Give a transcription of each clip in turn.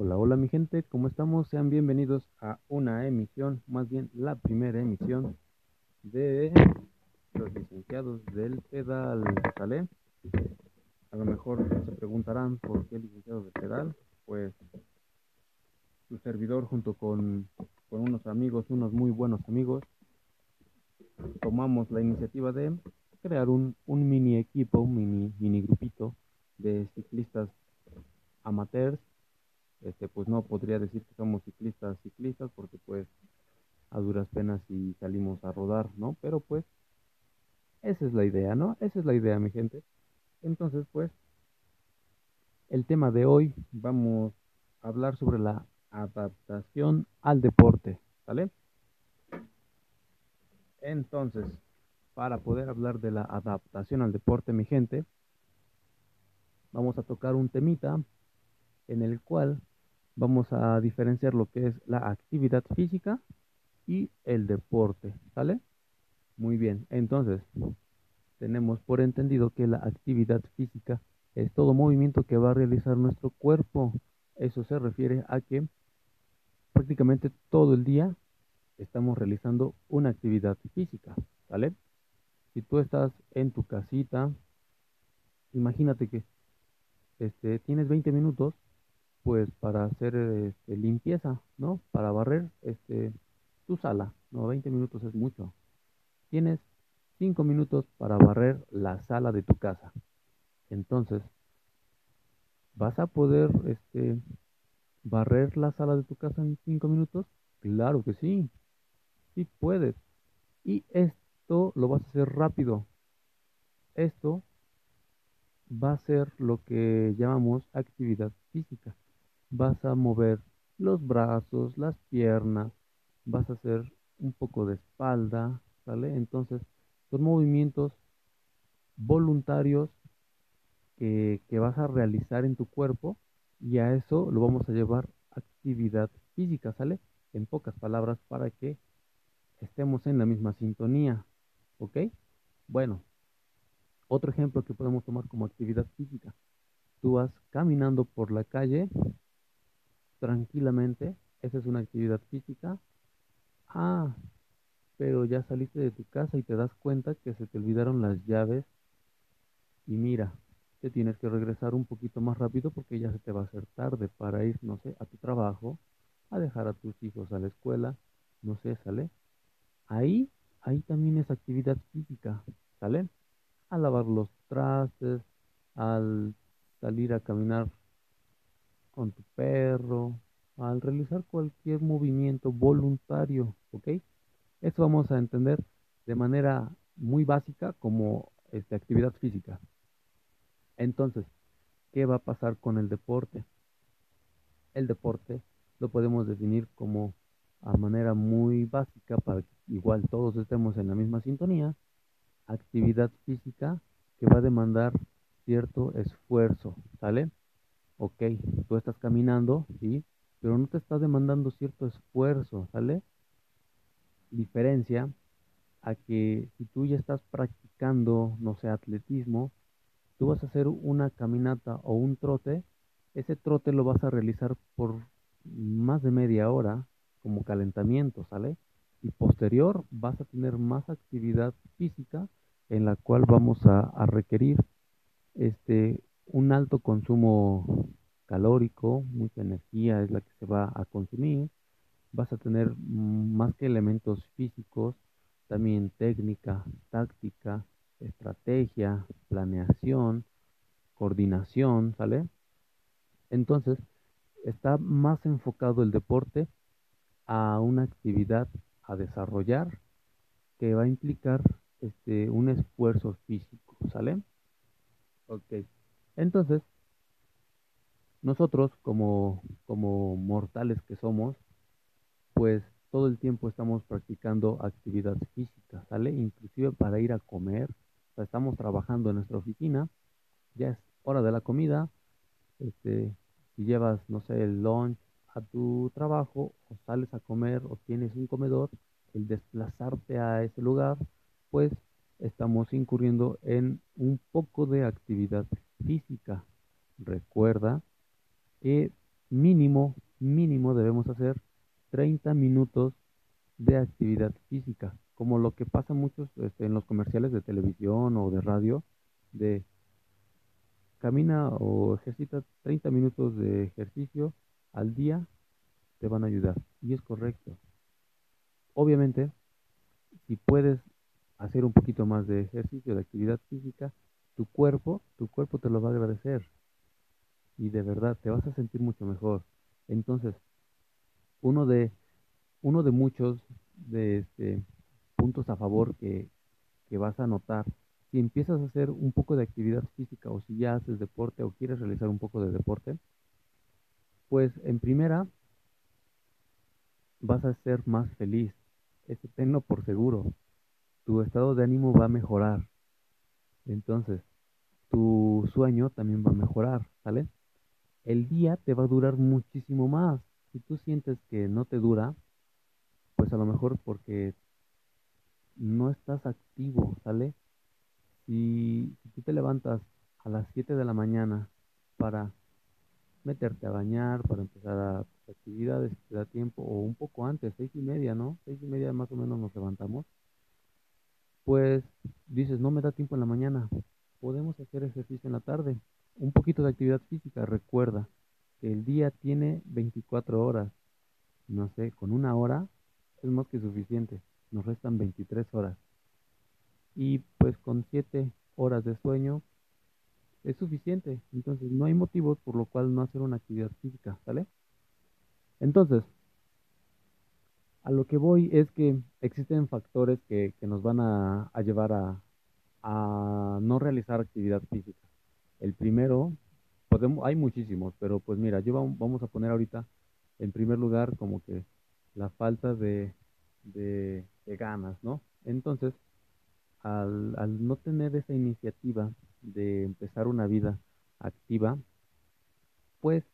Hola, hola mi gente, ¿cómo estamos? Sean bienvenidos a una emisión, más bien la primera emisión de los licenciados del pedal, ¿sale? A lo mejor se preguntarán por qué licenciados del pedal, pues su servidor junto con, con unos amigos, unos muy buenos amigos, tomamos la iniciativa de crear un, un mini equipo, un mini, mini grupito de ciclistas amateurs este, pues no podría decir que somos ciclistas ciclistas porque pues a duras penas si salimos a rodar, ¿no? Pero pues esa es la idea, ¿no? Esa es la idea, mi gente. Entonces, pues el tema de hoy vamos a hablar sobre la adaptación al deporte, ¿vale? Entonces, para poder hablar de la adaptación al deporte, mi gente, vamos a tocar un temita en el cual vamos a diferenciar lo que es la actividad física y el deporte, ¿sale? Muy bien, entonces tenemos por entendido que la actividad física es todo movimiento que va a realizar nuestro cuerpo. Eso se refiere a que prácticamente todo el día estamos realizando una actividad física, ¿vale? Si tú estás en tu casita, imagínate que este, tienes 20 minutos pues para hacer este, limpieza, ¿no? Para barrer este, tu sala, ¿no? 20 minutos es mucho. Tienes 5 minutos para barrer la sala de tu casa. Entonces, ¿vas a poder este, barrer la sala de tu casa en 5 minutos? Claro que sí, sí puedes. Y esto lo vas a hacer rápido. Esto va a ser lo que llamamos actividad física vas a mover los brazos, las piernas, vas a hacer un poco de espalda, ¿vale? Entonces, son movimientos voluntarios que, que, vas a realizar en tu cuerpo y a eso lo vamos a llevar actividad física, ¿sale? En pocas palabras, para que estemos en la misma sintonía, ¿ok? Bueno, otro ejemplo que podemos tomar como actividad física. Tú vas caminando por la calle tranquilamente, esa es una actividad física. Ah, pero ya saliste de tu casa y te das cuenta que se te olvidaron las llaves y mira, te tienes que regresar un poquito más rápido porque ya se te va a hacer tarde para ir, no sé, a tu trabajo, a dejar a tus hijos a la escuela, no sé, ¿sale? Ahí, ahí también es actividad física, ¿sale? A lavar los trastes, al salir a caminar con tu perro, al realizar cualquier movimiento voluntario, ¿ok? Esto vamos a entender de manera muy básica como este, actividad física. Entonces, ¿qué va a pasar con el deporte? El deporte lo podemos definir como a manera muy básica para que igual todos estemos en la misma sintonía, actividad física que va a demandar cierto esfuerzo, ¿sale? Ok, tú estás caminando, ¿sí? Pero no te está demandando cierto esfuerzo, ¿sale? Diferencia a que si tú ya estás practicando, no sé, atletismo, tú vas a hacer una caminata o un trote, ese trote lo vas a realizar por más de media hora como calentamiento, ¿sale? Y posterior vas a tener más actividad física en la cual vamos a, a requerir este un alto consumo calórico, mucha energía es la que se va a consumir. Vas a tener más que elementos físicos, también técnica, táctica, estrategia, planeación, coordinación, ¿sale? Entonces, está más enfocado el deporte a una actividad a desarrollar que va a implicar este, un esfuerzo físico, ¿sale? Ok. Entonces, nosotros como, como mortales que somos, pues todo el tiempo estamos practicando actividad física, ¿sale? Inclusive para ir a comer, estamos trabajando en nuestra oficina, ya es hora de la comida, este, si llevas, no sé, el lunch a tu trabajo, o sales a comer, o tienes un comedor, el desplazarte a ese lugar, pues estamos incurriendo en un poco de actividad física. Recuerda que mínimo, mínimo debemos hacer 30 minutos de actividad física, como lo que pasa muchos este, en los comerciales de televisión o de radio, de camina o ejercita 30 minutos de ejercicio al día, te van a ayudar. Y es correcto. Obviamente, si puedes hacer un poquito más de ejercicio, de actividad física, tu cuerpo, tu cuerpo te lo va a agradecer. Y de verdad, te vas a sentir mucho mejor. Entonces, uno de, uno de muchos de este, puntos a favor que, que vas a notar, si empiezas a hacer un poco de actividad física o si ya haces deporte o quieres realizar un poco de deporte, pues en primera vas a ser más feliz. Eso tenlo por seguro. Tu estado de ánimo va a mejorar. Entonces, tu sueño también va a mejorar, ¿sale? El día te va a durar muchísimo más. Si tú sientes que no te dura, pues a lo mejor porque no estás activo, ¿sale? Si, si tú te levantas a las 7 de la mañana para meterte a bañar, para empezar a tus actividades, si te da tiempo, o un poco antes, seis y media, ¿no? Seis y media más o menos nos levantamos. Pues dices, no me da tiempo en la mañana, podemos hacer ejercicio en la tarde, un poquito de actividad física, recuerda que el día tiene 24 horas, no sé, con una hora es más que suficiente, nos restan 23 horas. Y pues con 7 horas de sueño es suficiente. Entonces no hay motivos por lo cual no hacer una actividad física, ¿sale? Entonces, a lo que voy es que existen factores que, nos van a, llevar a, a, no realizar actividad física. El primero, podemos, hay muchísimos, pero pues mira, yo vamos a poner ahorita en primer lugar como que la falta de, de, de ganas, ¿no? Entonces, al, al no tener esa iniciativa de empezar una vida activa, pues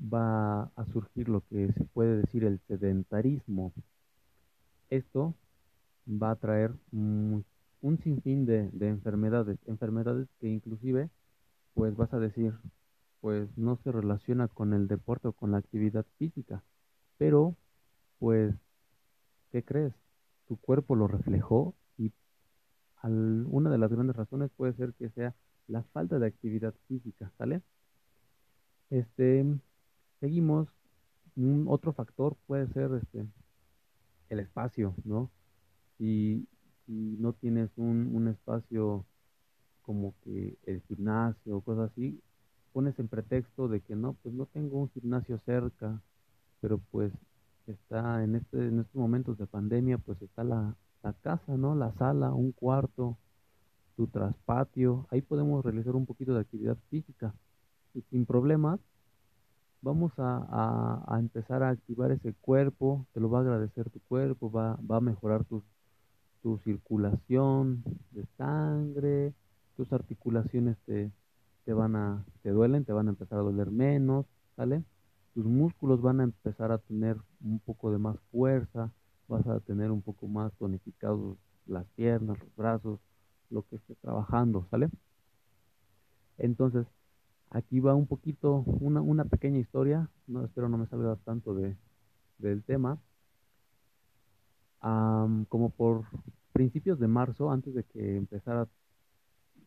va a surgir lo que se puede decir el sedentarismo. Esto va a traer un, sinfín de, de, enfermedades, enfermedades que inclusive, pues vas a decir, pues no se relaciona con el deporte o con la actividad física, pero pues, ¿qué crees? Tu cuerpo lo reflejó una de las grandes razones puede ser que sea la falta de actividad física, ¿sale? Este, seguimos, un otro factor puede ser este, el espacio, ¿no? Si, no tienes un, un espacio como que el gimnasio o cosas así, pones en pretexto de que no, pues no tengo un gimnasio cerca, pero pues está en este en estos momentos de pandemia, pues está la, la casa, ¿no? La sala, un cuarto, tu traspatio. Ahí podemos realizar un poquito de actividad física. Y sin problemas, vamos a, empezar a activar ese cuerpo. Te lo va a agradecer tu cuerpo, va, va a mejorar tu, tu circulación de sangre, tus articulaciones te, te van a, te duelen, te van a empezar a doler menos, ¿sale? Tus músculos van a empezar a tener un poco de más fuerza, vas a tener un poco más tonificados las piernas, los brazos, lo que esté trabajando, ¿sale? Entonces, aquí va un poquito, una, una pequeña historia, no espero no me salga tanto de, del tema. como por principios de marzo, antes de que empezara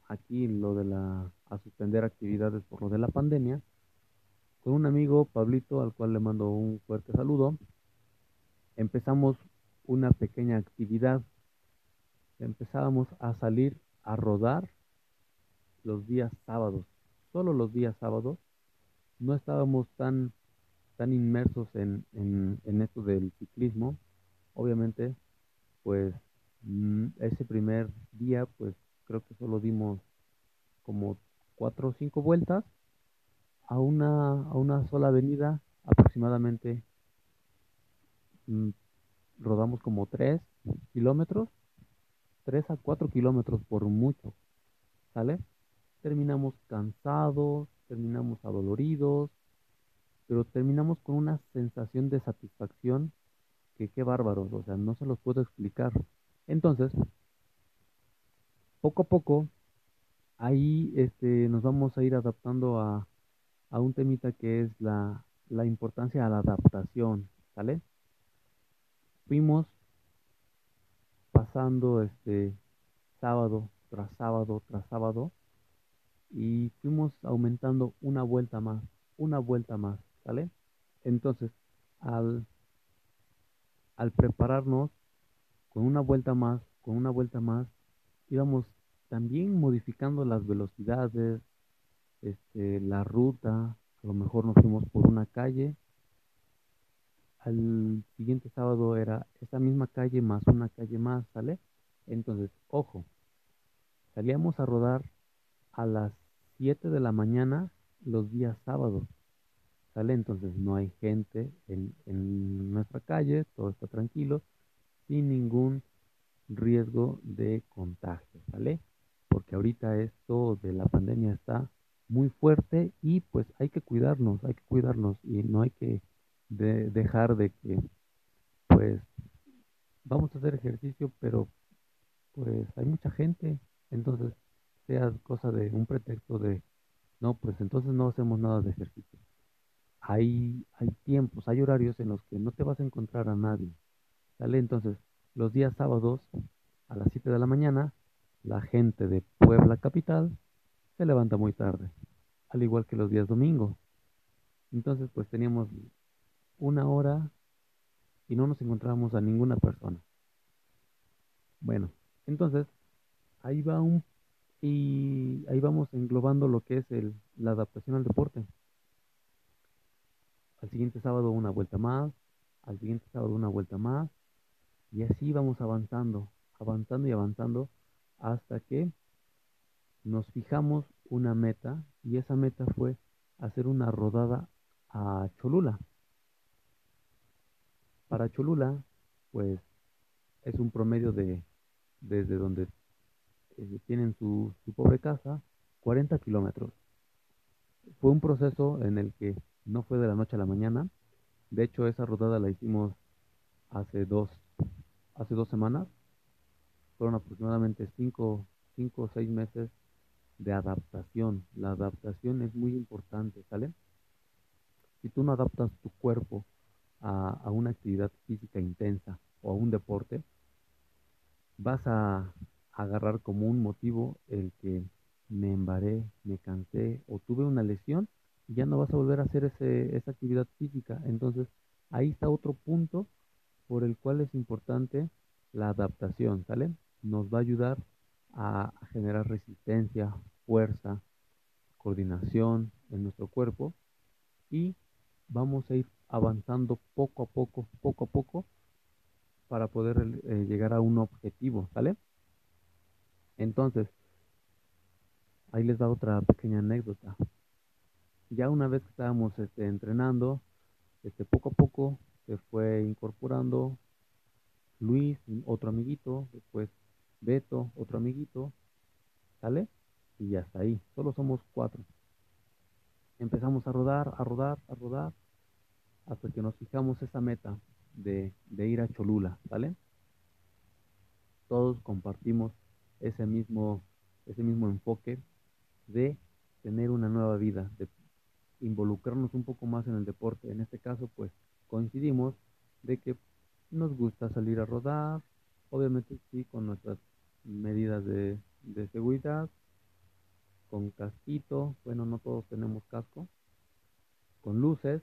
aquí lo de la, a suspender actividades por lo de la pandemia, con un amigo, Pablito, al cual le mando un fuerte saludo, empezamos una pequeña actividad. Empezábamos a salir a rodar los días sábados, solo los días sábados. No estábamos tan, tan inmersos en, en, esto del ciclismo. Obviamente, pues mm, ese primer día, pues creo que solo dimos como cuatro o cinco vueltas a una, a una sola avenida aproximadamente mm, rodamos como 3 kilómetros, 3 a 4 kilómetros por mucho, ¿sale? Terminamos cansados, terminamos adoloridos, pero terminamos con una sensación de satisfacción que qué bárbaros, o sea, no se los puedo explicar. Entonces, poco a poco, ahí este, nos vamos a ir adaptando a, a un temita que es la, la importancia de la adaptación, ¿sale? Fuimos pasando este sábado tras sábado tras sábado y fuimos aumentando una vuelta más, una vuelta más, ¿sale? Entonces, al, al prepararnos con una vuelta más, con una vuelta más, íbamos también modificando las velocidades, este, la ruta, a lo mejor nos fuimos por una calle, al siguiente sábado era esa misma calle más una calle más, ¿sale? Entonces, ojo, salíamos a rodar a las 7 de la mañana los días sábados, ¿sale? Entonces no hay gente en, en nuestra calle, todo está tranquilo, sin ningún riesgo de contagio, ¿sale? porque ahorita esto de la pandemia está muy fuerte y pues hay que cuidarnos, hay que cuidarnos y no hay que dejar de que pues vamos a hacer ejercicio, pero pues hay mucha gente, entonces sea cosa de un pretexto de no, pues entonces no hacemos nada de ejercicio. Hay, hay tiempos, hay horarios en los que no te vas a encontrar a nadie. ¿Sale? Entonces, los días sábados a las 7 de la mañana la gente de Puebla Capital se levanta muy tarde, al igual que los días domingos. Entonces, pues teníamos una hora y no nos encontrábamos a ninguna persona. Bueno, entonces ahí va un y ahí vamos englobando lo que es el, la adaptación al deporte. Al siguiente sábado una vuelta más, al siguiente sábado una vuelta más, y así vamos avanzando, avanzando y avanzando hasta que nos fijamos una meta y esa meta fue hacer una rodada a Cholula. Para Cholula, pues es un promedio de desde donde eh, tienen su, su pobre casa, 40 kilómetros. Fue un proceso en el que no fue de la noche a la mañana. De hecho, esa rodada la hicimos hace dos, hace dos semanas fueron aproximadamente 5 o 6 meses de adaptación. La adaptación es muy importante, ¿sale? Si tú no adaptas tu cuerpo a, una actividad física intensa o a un deporte, vas a agarrar como un motivo el que me embaré, me cansé o tuve una lesión ya no vas a volver a hacer ese, esa actividad física. Entonces, ahí está otro punto por el cual es importante la adaptación, ¿sale? nos va a ayudar a, generar resistencia, fuerza, coordinación en nuestro cuerpo y vamos a ir avanzando poco a poco, poco a poco para poder eh, llegar a un objetivo, ¿sale? Entonces, ahí les da otra pequeña anécdota. Ya una vez que estábamos este, entrenando, este, poco a poco se fue incorporando Luis, otro amiguito, después Beto, otro amiguito, ¿sale? Y ya está ahí, solo somos cuatro. Empezamos a rodar, a rodar, a rodar, hasta que nos fijamos esa meta de, ir a Cholula, ¿sale? Todos compartimos ese mismo, ese mismo enfoque de tener una nueva vida, de involucrarnos un poco más en el deporte. En este caso, pues coincidimos de que nos gusta salir a rodar, obviamente sí, con nuestras medidas de, seguridad, con casquito, bueno, no todos tenemos casco, con luces,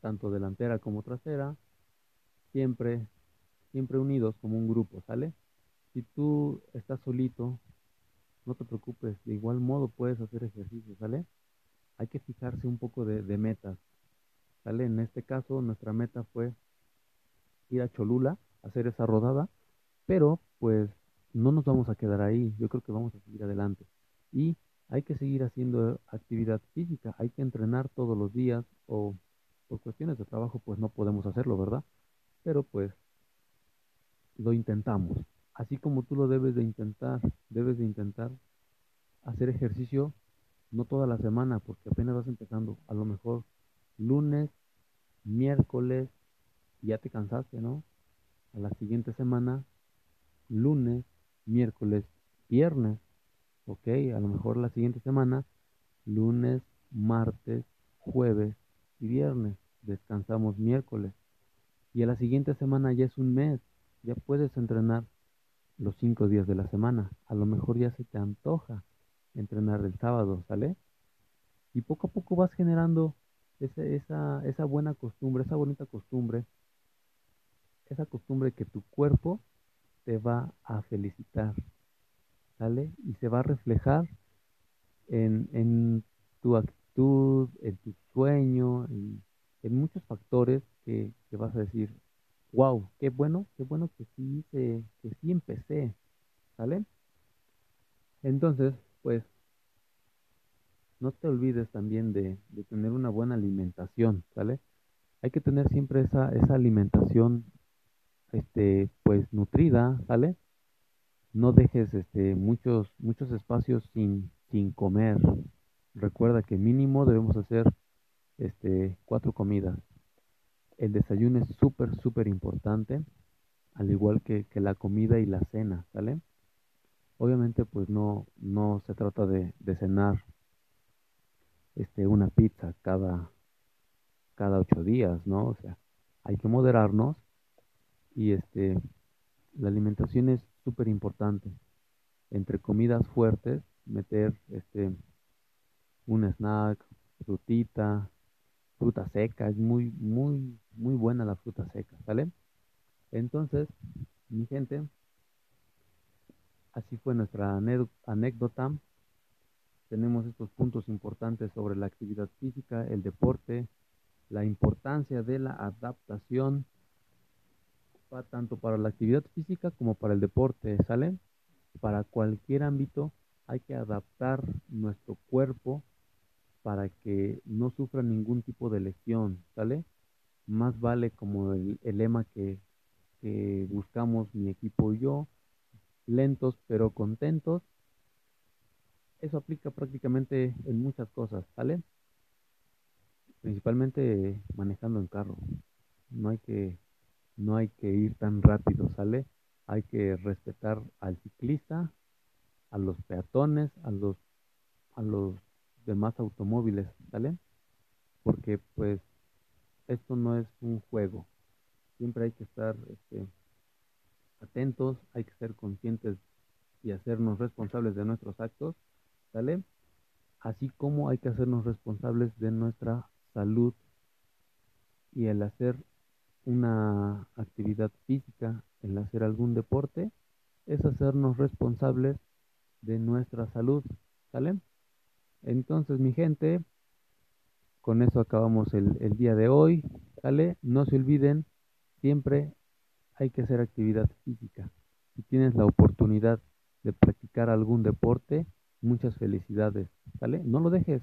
tanto delantera como trasera, siempre, siempre unidos como un grupo, ¿sale? Si tú estás solito, no te preocupes, de igual modo puedes hacer ejercicio, ¿sale? Hay que fijarse un poco de, metas, ¿sale? En este caso, nuestra meta fue ir a Cholula, hacer esa rodada, pero pues no nos vamos a quedar ahí, yo creo que vamos a seguir adelante. Y hay que seguir haciendo actividad física, hay que entrenar todos los días o por cuestiones de trabajo pues no podemos hacerlo, ¿verdad? Pero pues lo intentamos. Así como tú lo debes de intentar, debes de intentar hacer ejercicio no toda la semana porque apenas vas empezando, a lo mejor lunes, miércoles, ya te cansaste, ¿no? A la siguiente semana, lunes, miércoles, viernes, ok, a lo mejor la siguiente semana, lunes, martes, jueves y viernes. estamos miércoles. Y a la siguiente semana ya es un mes. Ya puedes entrenar los cinco días de la semana. A lo mejor ya se te antoja entrenar el sábado, ¿sale? Y poco a poco vas generando esa, esa, esa buena costumbre, esa bonita costumbre, esa costumbre que tu cuerpo te va a felicitar, ¿sale? Y se va a reflejar en, en tu actitud, en tu sueño, en, muchos factores que, que, vas a decir, wow, qué bueno, qué bueno que sí, que sí empecé, ¿sale? Entonces, pues no te olvides también de, tener una buena alimentación, ¿sale? Hay que tener siempre esa, esa alimentación, este, pues nutrida, ¿sale? No dejes, este, muchos, muchos espacios sin, sin comer. Recuerda que mínimo debemos hacer, este, cuatro comidas. El desayuno es súper, súper importante, al igual que, que, la comida y la cena, ¿sale? Obviamente, pues no, no se trata de, de cenar este, una pizza cada, cada ocho días, ¿no? O sea, hay que moderarnos y este, la alimentación es súper importante. Entre comidas fuertes, meter este, un snack, frutita, fruta seca, es muy, muy, muy buena la fruta seca, ¿sale? Entonces, mi gente, así fue nuestra anécdota tenemos estos puntos importantes sobre la actividad física, el deporte, la importancia de la adaptación, tanto para la actividad física como para el deporte, ¿sale? Para cualquier ámbito hay que adaptar nuestro cuerpo para que no sufra ningún tipo de lesión, ¿sale? Más vale como el, lema que, que buscamos mi equipo y yo, lentos pero contentos eso aplica prácticamente en muchas cosas, ¿sale? Principalmente manejando en carro. No hay que, no hay que ir tan rápido, ¿sale? Hay que respetar al ciclista, a los peatones, a los, a los demás automóviles, ¿sale? Porque pues esto no es un juego. Siempre hay que estar este, atentos, hay que ser conscientes y hacernos responsables de nuestros actos ¿sale? Así como hay que hacernos responsables de nuestra salud y el hacer una actividad física, el hacer algún deporte, es hacernos responsables de nuestra salud, ¿sale? Entonces, mi gente, con eso acabamos el, el día de hoy, ¿sale? No se olviden, siempre hay que hacer actividad física. Si tienes la oportunidad de practicar algún deporte, muchas felicidades, ¿sale? No lo dejes.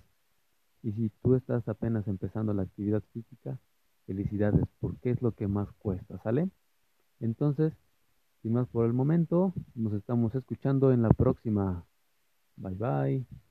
Y si tú estás apenas empezando la actividad física, felicidades, porque es lo que más cuesta, ¿sale? Entonces, sin más por el momento, nos estamos escuchando en la próxima. Bye bye.